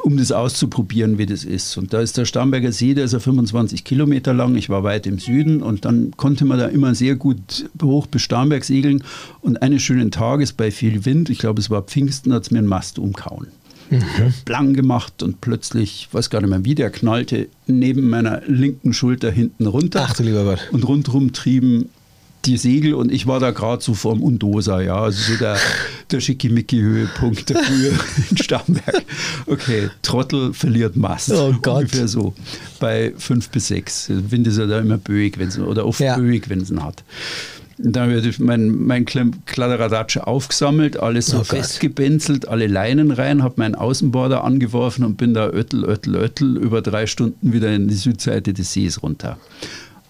um das auszuprobieren, wie das ist. Und da ist der Starnberger See, der ist ja 25 Kilometer lang. Ich war weit im Süden und dann konnte man da immer sehr gut hoch bis Starnberg segeln. Und eines schönen Tages bei viel Wind, ich glaube es war Pfingsten, hat es mir einen Mast umkauen. Blang gemacht und plötzlich, weiß gar nicht mehr wie, der knallte neben meiner linken Schulter hinten runter. Ach du lieber Gott. Und rundherum trieben die Segel und ich war da gerade so vorm Undosa, ja, also so der, der Schickimicki-Höhepunkt der Frühe in Starnberg. Okay, Trottel verliert Mast. Oh Gott. Ungefähr so. Bei fünf bis sechs. Wind ist ja da immer böig, wenn's, oder oft Ja. böig, wenn es ihn hat. Da wird mein, mein Klem- Kladderadatsch aufgesammelt, alles so Oh festgebenzelt, alle Leinen rein, habe meinen Außenborder angeworfen und bin da öttel, öttel, öttel über drei Stunden wieder in die Südseite des Sees runter.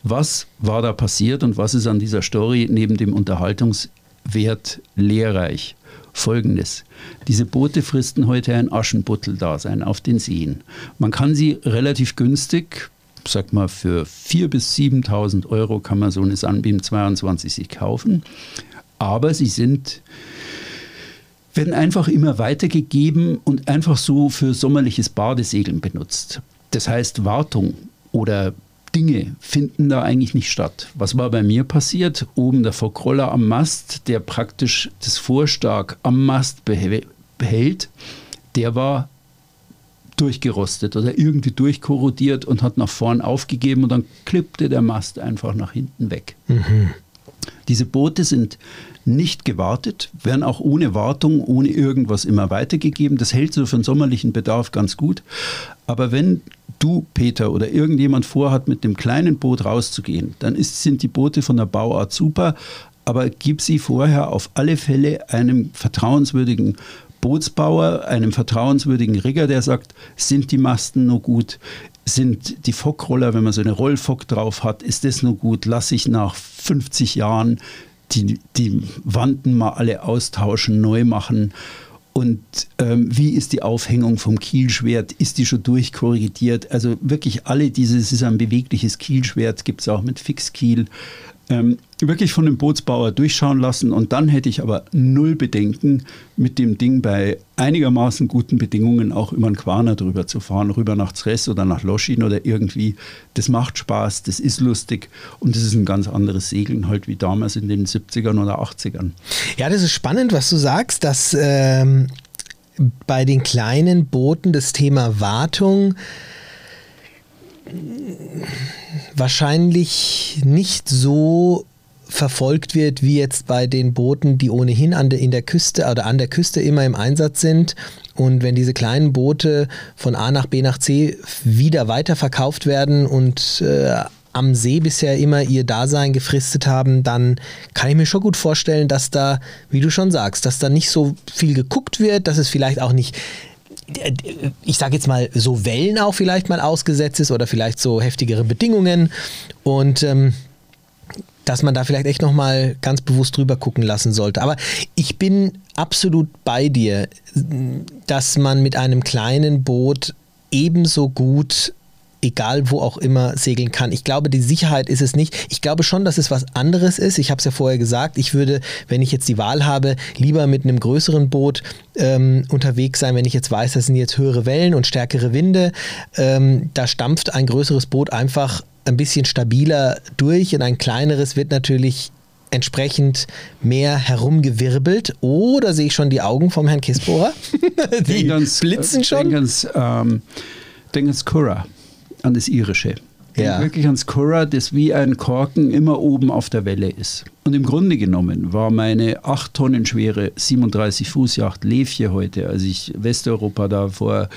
Was war da passiert und was ist an dieser Story neben dem Unterhaltungswert lehrreich? Folgendes. Diese Boote fristen heute ein Aschenputtel-Dasein auf den Seen. Man kann sie relativ günstig, sag mal für 4.000 bis 7.000 Euro kann man so eine Sunbeam 22 sich kaufen. Aber sie sind werden einfach immer weitergegeben und einfach so für sommerliches Badesegeln benutzt. Das heißt, Wartung oder Dinge finden da eigentlich nicht statt. Was war bei mir passiert? Oben der Fockroller am Mast, der praktisch das Vorstark am Mast behält, der war durchgerostet oder irgendwie durchkorrodiert und hat nach vorn aufgegeben und dann klippte der Mast einfach nach hinten weg. Diese Boote sind nicht gewartet, werden auch ohne Wartung, ohne irgendwas immer weitergegeben. Das hält so für den sommerlichen Bedarf ganz gut. Aber wenn du, Peter, oder irgendjemand vorhat, mit dem kleinen Boot rauszugehen, dann ist, sind die Boote von der Bauart super, aber gib sie vorher auf alle Fälle einem vertrauenswürdigen Bootsbauer, einem vertrauenswürdigen Rigger, der sagt, sind die Masten noch gut? Sind die Fockroller, wenn man so eine Rollfock drauf hat, ist das nur gut? Lass ich nach 50 Jahren die, die Wanden mal alle austauschen, neu machen? Und ähm, wie ist die Aufhängung vom Kielschwert? Ist die schon durchkorrigiert? Also wirklich alle diese, es ist ein bewegliches Kielschwert, gibt es auch mit Fixkiel. Ähm, wirklich von dem Bootsbauer durchschauen lassen und dann hätte ich aber null Bedenken, mit dem Ding bei einigermaßen guten Bedingungen auch über den Quaner drüber zu fahren, rüber nach Zres oder nach Loschin oder irgendwie. Das macht Spaß, das ist lustig und das ist ein ganz anderes Segeln halt wie damals in den 70ern oder 80ern. Ja, das ist spannend, was du sagst, dass ähm, bei den kleinen Booten das Thema Wartung wahrscheinlich nicht so verfolgt wird wie jetzt bei den Booten, die ohnehin an der, in der Küste oder an der Küste immer im Einsatz sind. Und wenn diese kleinen Boote von A nach B nach C wieder weiterverkauft werden und äh, am See bisher immer ihr Dasein gefristet haben, dann kann ich mir schon gut vorstellen, dass da, wie du schon sagst, dass da nicht so viel geguckt wird, dass es vielleicht auch nicht ich sage jetzt mal, so Wellen auch vielleicht mal ausgesetzt ist oder vielleicht so heftigere Bedingungen und ähm, dass man da vielleicht echt nochmal ganz bewusst drüber gucken lassen sollte. Aber ich bin absolut bei dir, dass man mit einem kleinen Boot ebenso gut egal wo auch immer segeln kann. Ich glaube, die Sicherheit ist es nicht. Ich glaube schon, dass es was anderes ist. Ich habe es ja vorher gesagt, ich würde, wenn ich jetzt die Wahl habe, lieber mit einem größeren Boot ähm, unterwegs sein, wenn ich jetzt weiß, das sind jetzt höhere Wellen und stärkere Winde. Ähm, da stampft ein größeres Boot einfach ein bisschen stabiler durch und ein kleineres wird natürlich entsprechend mehr herumgewirbelt. Oder sehe ich schon die Augen vom Herrn Kisbohrer? die ans, blitzen schon. Denk ans, ähm, denk ans Curra, an das irische. Ja. wirklich ans Curra, das wie ein Korken immer oben auf der Welle ist. Und im Grunde genommen war meine 8 Tonnen schwere 37 Fuß Yacht Lefje heute, als ich Westeuropa da vor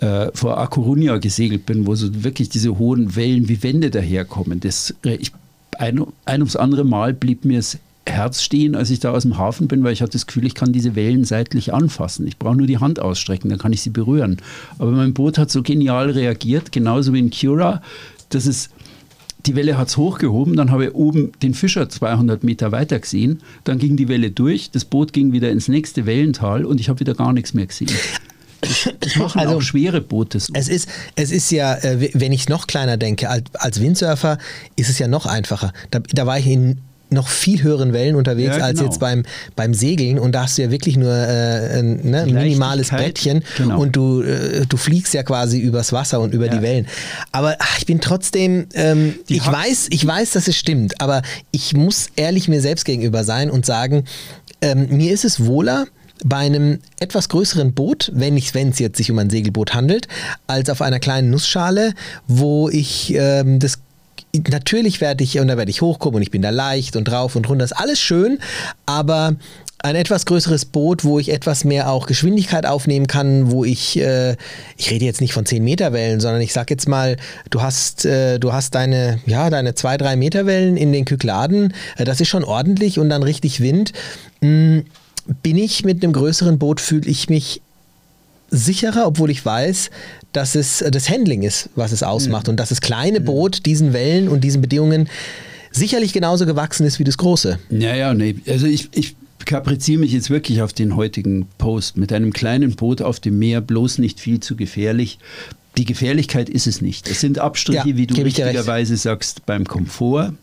äh, vor A Coruña gesegelt bin, wo so wirklich diese hohen Wellen wie Wände daherkommen. Das, ich, ein, ein ums andere Mal blieb mir das Herz stehen, als ich da aus dem Hafen bin, weil ich hatte das Gefühl, ich kann diese Wellen seitlich anfassen. Ich brauche nur die Hand ausstrecken, dann kann ich sie berühren. Aber mein Boot hat so genial reagiert, genauso wie in Cura, dass es die Welle hat es hochgehoben, dann habe ich oben den Fischer 200 Meter weiter gesehen, dann ging die Welle durch, das Boot ging wieder ins nächste Wellental und ich habe wieder gar nichts mehr gesehen. Das, das machen Also- auch schwere Boote so. Es ist, es ist ja, äh, wenn ich noch kleiner denke, als, als Windsurfer ist es ja noch einfacher. Da, da war ich in noch viel höheren Wellen unterwegs Ja, als genau. jetzt beim, beim Segeln und da hast du ja wirklich nur äh, ein ne, minimales Bettchen genau. und du, äh, du fliegst ja quasi übers Wasser und über Ja. die Wellen. Aber ach, ich bin trotzdem, ähm, ich weiß, ich weiß, dass es stimmt, aber ich muss ehrlich mir selbst gegenüber sein und sagen, ähm, mir ist es wohler, bei einem etwas größeren Boot, wenn es jetzt sich um ein Segelboot handelt, als auf einer kleinen Nussschale, wo ich ähm, das natürlich werde ich, und da werde ich hochkommen und ich bin da leicht und drauf und runter, ist alles schön, aber ein etwas größeres Boot, wo ich etwas mehr auch Geschwindigkeit aufnehmen kann, wo ich, äh, ich rede jetzt nicht von 10 Meter Wellen, sondern ich sag jetzt mal, du hast, äh, du hast deine, ja, deine 2, 3 Meter Wellen in den Kykladen, äh, das ist schon ordentlich und dann richtig Wind. Hm, bin ich mit einem größeren Boot, fühle ich mich sicherer, obwohl ich weiß, dass es das Handling ist, was es ausmacht mhm. und dass das kleine Boot diesen Wellen und diesen Bedingungen sicherlich genauso gewachsen ist wie das große. Ja, ja, nee. Also ich, ich kapriziere mich jetzt wirklich auf den heutigen Post. Mit einem kleinen Boot auf dem Meer bloß nicht viel zu gefährlich. Die Gefährlichkeit ist es nicht. Es sind Abstriche, ja, wie du richtigerweise sagst, beim Komfort.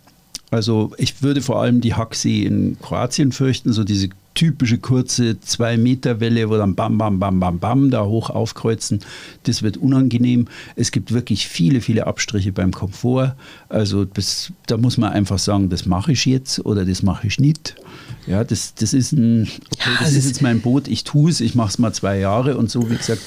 Also ich würde vor allem die Hacksee in Kroatien fürchten, so diese typische kurze 2-Meter-Welle, wo dann bam, bam, bam, bam, bam da hoch aufkreuzen. Das wird unangenehm. Es gibt wirklich viele, viele Abstriche beim Komfort. Also das, da muss man einfach sagen, das mache ich jetzt oder das mache ich nicht. Ja, das, das ist ein, okay, ja, das ist jetzt mein Boot, ich tue es, ich mache es mal zwei Jahre und so, wie gesagt.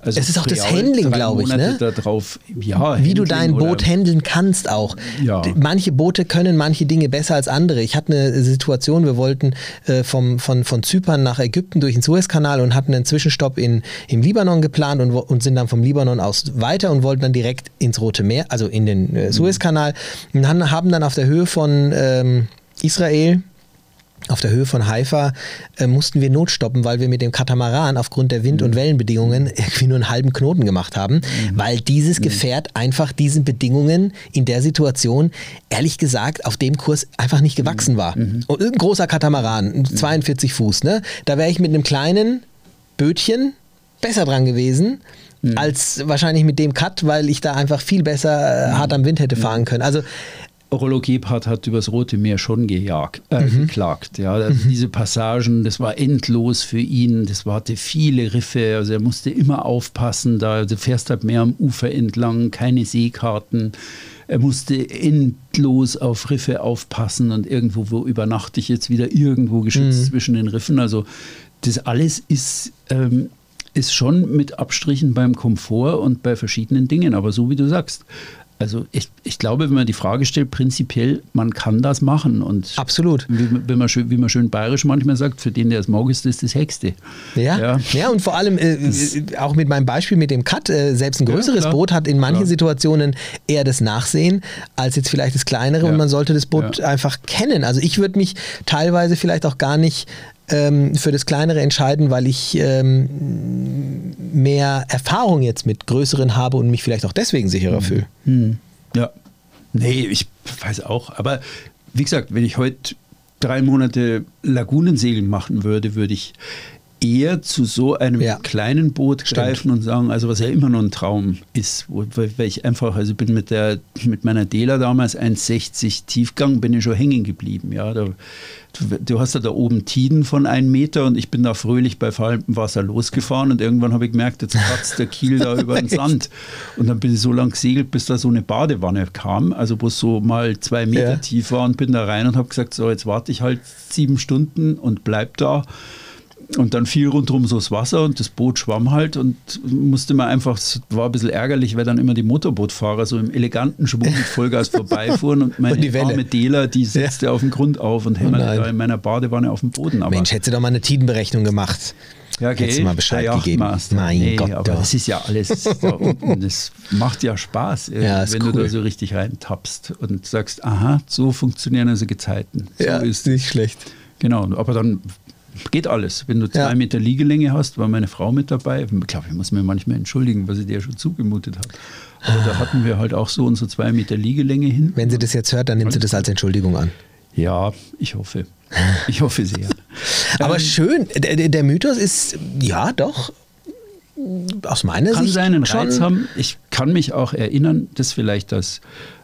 Also es ist auch das Handling, glaube ich. Ne? Darauf, ja, Wie Handling du dein Boot handeln kannst auch. Ja. Manche Boote können manche Dinge besser als andere. Ich hatte eine Situation, wir wollten äh, vom, von, von Zypern nach Ägypten durch den Suezkanal und hatten einen Zwischenstopp in, im Libanon geplant und, und sind dann vom Libanon aus weiter und wollten dann direkt ins Rote Meer, also in den äh, Suezkanal. Und haben dann auf der Höhe von ähm, Israel auf der Höhe von Haifa äh, mussten wir notstoppen, weil wir mit dem Katamaran aufgrund der Wind- und mhm. Wellenbedingungen irgendwie nur einen halben Knoten gemacht haben, mhm. weil dieses mhm. Gefährt einfach diesen Bedingungen in der Situation, ehrlich gesagt, auf dem Kurs einfach nicht gewachsen war. Mhm. Und ein großer Katamaran, 42 mhm. Fuß, ne? da wäre ich mit einem kleinen Bötchen besser dran gewesen. Mhm. als wahrscheinlich mit dem Cut, weil ich da einfach viel besser äh, hart am Wind hätte fahren können. Also Rollo Gebhardt hat übers Rote Meer schon gejagt, äh, mhm. geklagt. Ja. Also mhm. Diese Passagen, das war endlos für ihn. Das hatte viele Riffe. Also er musste immer aufpassen. Da, du fährst halt mehr am Ufer entlang, keine Seekarten. Er musste endlos auf Riffe aufpassen und irgendwo, wo übernachte ich jetzt wieder irgendwo geschützt mhm. zwischen den Riffen. Also das alles ist, ähm, ist schon mit Abstrichen beim Komfort und bei verschiedenen Dingen. Aber so wie du sagst, also ich, ich glaube, wenn man die Frage stellt, prinzipiell, man kann das machen. Und Absolut. Wie, wenn man schön, wie man schön bayerisch manchmal sagt, für den, der es mag, ist das das Hexte. Ja, ja. ja und vor allem äh, auch mit meinem Beispiel mit dem Cut, äh, selbst ein größeres ja, Boot hat in manchen klar. Situationen eher das Nachsehen als jetzt vielleicht das kleinere ja. und man sollte das Boot einfach kennen. Also ich würde mich teilweise vielleicht auch gar nicht ähm, für das kleinere entscheiden, weil ich ähm, mehr Erfahrung jetzt mit größeren habe und mich vielleicht auch deswegen sicherer mhm. fühle. Mhm. Ja. Nee, ich weiß auch. Aber wie gesagt, wenn ich heute drei Monate Lagunensegeln machen würde, würde ich eher zu so einem ja. kleinen Boot greifen Stimmt. und sagen, also was ja immer noch ein Traum ist, weil ich einfach, also bin mit der mit meiner Dela damals 1,60 Tiefgang, bin ich schon hängen geblieben. Ja, da, du, du, hast ja da oben Tiden von einem Meter und ich bin da fröhlich bei fallendem Wasser losgefahren und irgendwann habe ich gemerkt, jetzt kratzt der Kiel da über den Sand. Und dann bin ich so lang gesegelt, bis da so eine Badewanne kam, also wo es so mal zwei Meter ja. tief war und bin da rein und habe gesagt, so jetzt warte ich halt sieben Stunden und bleib da. Und dann fiel rundherum so das Wasser und das Boot schwamm halt und musste man einfach, es war ein bisschen ärgerlich, weil dann immer die Motorbootfahrer so im eleganten Schwung mit Vollgas vorbeifuhren und meine und arme Dela, die setzte ja. auf den Grund auf und hämmerte oh da in meiner Badewanne auf dem Boden. Aber Mensch, hätte doch mal eine Tidenberechnung gemacht. Ja, okay. Hättest mal Bescheid gegeben. Mein nee, Gott, aber doch. das ist ja alles da unten. Das macht ja Spaß, ja, wenn cool. du da so richtig reintappst und sagst, aha, so funktionieren also Gezeiten. So ja, ist nicht schlecht. Genau, aber dann geht alles. Wenn du zwei ja. Meter Liegelänge hast, war meine Frau mit dabei. Ich glaube, ich muss mir manchmal entschuldigen, was sie dir schon zugemutet hat. Aber da hatten wir halt auch so unsere zwei Meter Liegelänge hin. Wenn sie das jetzt hört, dann nimmt sie das als Entschuldigung an. Ja, ich hoffe. Ich hoffe sehr. Aber ähm, schön, der, der, Mythos ist, ja, doch, aus meiner kann Sicht. Kann seinen Reiz haben. Ich kann mich auch erinnern, das vielleicht das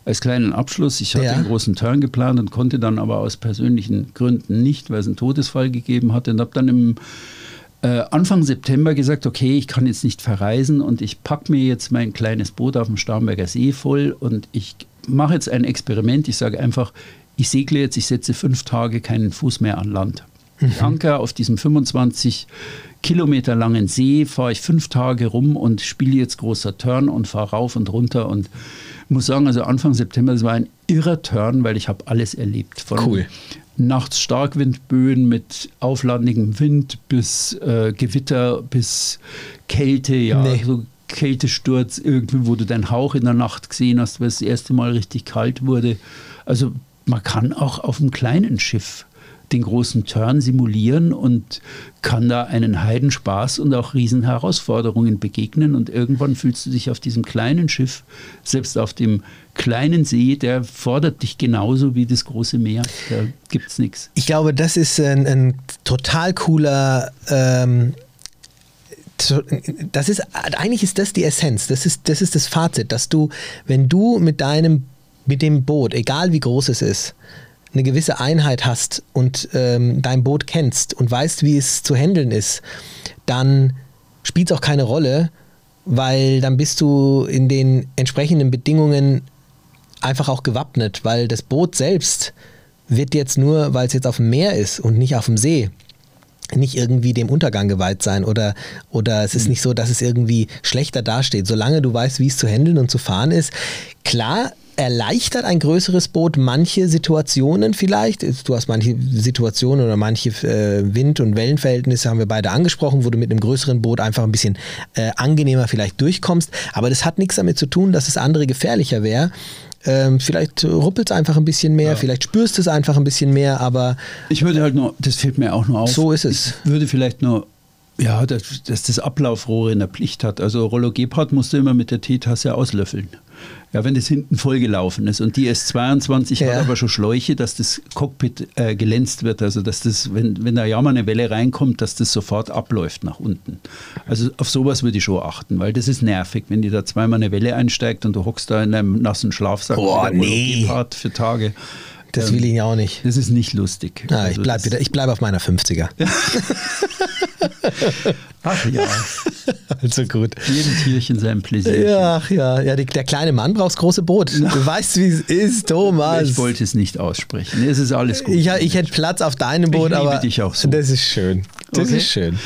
als kleinen Abschluss. Ich hatte ja. einen großen Turn geplant und konnte dann aber aus persönlichen Gründen nicht, weil es einen Todesfall gegeben hatte und habe dann im äh, Anfang September gesagt, okay, ich kann jetzt nicht verreisen und ich packe mir jetzt mein kleines Boot auf dem Starnberger See voll und ich mache jetzt ein Experiment. Ich sage einfach, ich segle jetzt, ich setze fünf Tage keinen Fuß mehr an Land. Mhm. Anker auf diesem 25 Kilometer langen See fahre ich fünf Tage rum und spiele jetzt großer Turn und fahre rauf und runter und muss sagen, also Anfang September, das war ein irrer Turn, weil ich habe alles erlebt. Von Cool. nachts Starkwindböen mit auflandigem Wind bis äh, Gewitter bis Kälte, ja, Nee. so Kältesturz irgendwie, wo du deinen Hauch in der Nacht gesehen hast, weil es das erste Mal richtig kalt wurde. Also man kann auch auf einem kleinen Schiff den großen Turn simulieren und kann da einen Heidenspaß und auch Riesenherausforderungen begegnen. Und irgendwann fühlst du dich auf diesem kleinen Schiff, selbst auf dem kleinen See, der fordert dich genauso wie das große Meer. Da gibt es nichts. Ich glaube, das ist ein, ein total cooler. Ähm, das ist eigentlich ist das die Essenz. Das ist das ist das Fazit, dass du, wenn du mit deinem mit dem Boot, egal wie groß es ist, eine gewisse Einheit hast und ähm, dein Boot kennst und weißt, wie es zu handeln ist, dann spielt es auch keine Rolle, weil dann bist du in den entsprechenden Bedingungen einfach auch gewappnet, weil das Boot selbst wird jetzt nur, weil es jetzt auf dem Meer ist und nicht auf dem See, nicht irgendwie dem Untergang geweiht sein oder, oder es ist nicht so, dass es irgendwie schlechter dasteht. Solange du weißt, wie es zu handeln und zu fahren ist, klar erleichtert ein größeres Boot manche Situationen vielleicht. Du hast manche Situationen oder manche äh, Wind- und Wellenverhältnisse haben wir beide angesprochen, wo du mit einem größeren Boot einfach ein bisschen äh, angenehmer vielleicht durchkommst. Aber das hat nichts damit zu tun, dass es andere gefährlicher wäre. Ähm, vielleicht ruppelt es einfach ein bisschen mehr, vielleicht spürst du es einfach ein bisschen mehr, aber Ich würde halt nur, das fällt mir auch nur auf. So ist es. Ich würde vielleicht nur, ja, dass, dass das Ablaufrohr in der Pflicht hat. Also Rollo Gebhardt musste immer mit der Teetasse auslöffeln. Ja, wenn das hinten vollgelaufen ist. Und die S22 Ja. hat aber schon Schläuche, dass das Cockpit äh, gelänzt wird. Also, dass das, wenn, wenn da ja mal eine Welle reinkommt, dass das sofort abläuft nach unten. Also, auf sowas würde ich schon achten, weil das ist nervig, wenn die da zweimal eine Welle einsteigt und du hockst da in einem nassen Schlafsack Boah, nee. Gebhardt für Tage. Das Ähm, will ich ja auch nicht. Das ist nicht lustig. Ah, ich Also bleib das- wieder, ich bleibe auf meiner 50er. Ach ja, Also gut. jedem Tierchen sein Pläsier. Ja, ach ja, ja die, der kleine Mann braucht das große Boot. Du weißt, wie es ist, Thomas. Ich wollte es nicht aussprechen. Es ist alles gut. ich, ich hätte Platz auf deinem Boot, liebe aber dich auch so. das ist schön. Das Okay. ist schön.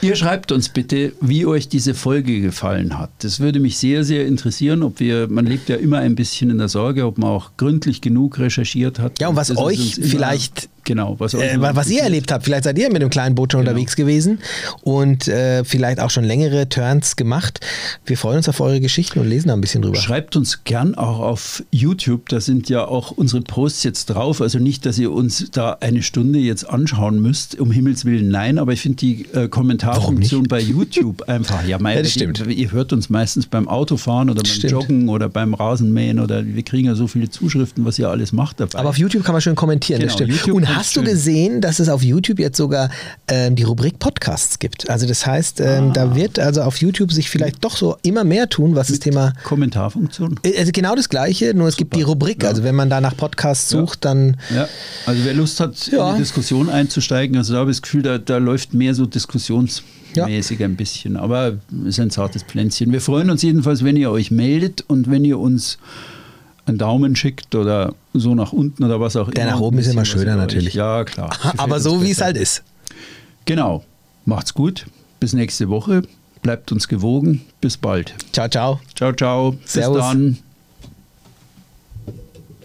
Ihr schreibt uns bitte, wie euch diese Folge gefallen hat. Das würde mich sehr, sehr interessieren, ob wir, man lebt ja immer ein bisschen in der Sorge, ob man auch gründlich genug recherchiert hat. Ja, und was euch vielleicht- genau, was, Äh, was ihr erlebt habt, vielleicht seid ihr mit einem kleinen Boot schon Genau. unterwegs gewesen und äh, vielleicht auch schon längere Turns gemacht. Wir freuen uns auf eure Geschichten und lesen da ein bisschen drüber. Schreibt uns gern auch auf YouTube, da sind ja auch unsere Posts jetzt drauf. Also nicht, dass ihr uns da eine Stunde jetzt anschauen müsst, um Himmels Willen, nein, aber ich finde die äh, Kommentarfunktion bei YouTube einfach, ja, mei, Ja, das stimmt. ihr hört uns meistens beim Autofahren oder beim Stimmt. Joggen oder beim Rasenmähen oder wir kriegen ja so viele Zuschriften, was ihr alles macht dabei. Aber auf YouTube kann man schön kommentieren, das Genau, stimmt. YouTube und hast du schön. gesehen, dass es auf YouTube jetzt sogar ähm, die Rubrik Podcasts gibt? Also das heißt, ähm, Ah. da wird also auf YouTube sich vielleicht doch so immer mehr tun, was das Thema Kommentarfunktion. Äh, Also genau das Gleiche, nur es gibt die Rubrik. Ja. Also wenn man da nach Podcasts Ja. sucht, dann Ja, also wer Lust hat, Ja. in die Diskussion einzusteigen, also da habe ich das Gefühl, da, da läuft mehr so diskussionsmäßig ein bisschen, aber es ist ein zartes Pflänzchen. Wir freuen uns jedenfalls, wenn ihr euch meldet und wenn ihr uns einen Daumen schickt oder so nach unten oder was auch Der immer. nach oben ist immer schöner natürlich. Ja, klar. Aber so wie es halt ist. Genau. Macht's gut. Bis nächste Woche. Bleibt uns gewogen. Bis bald. Ciao, ciao. Ciao, ciao. Bis Servus. dann.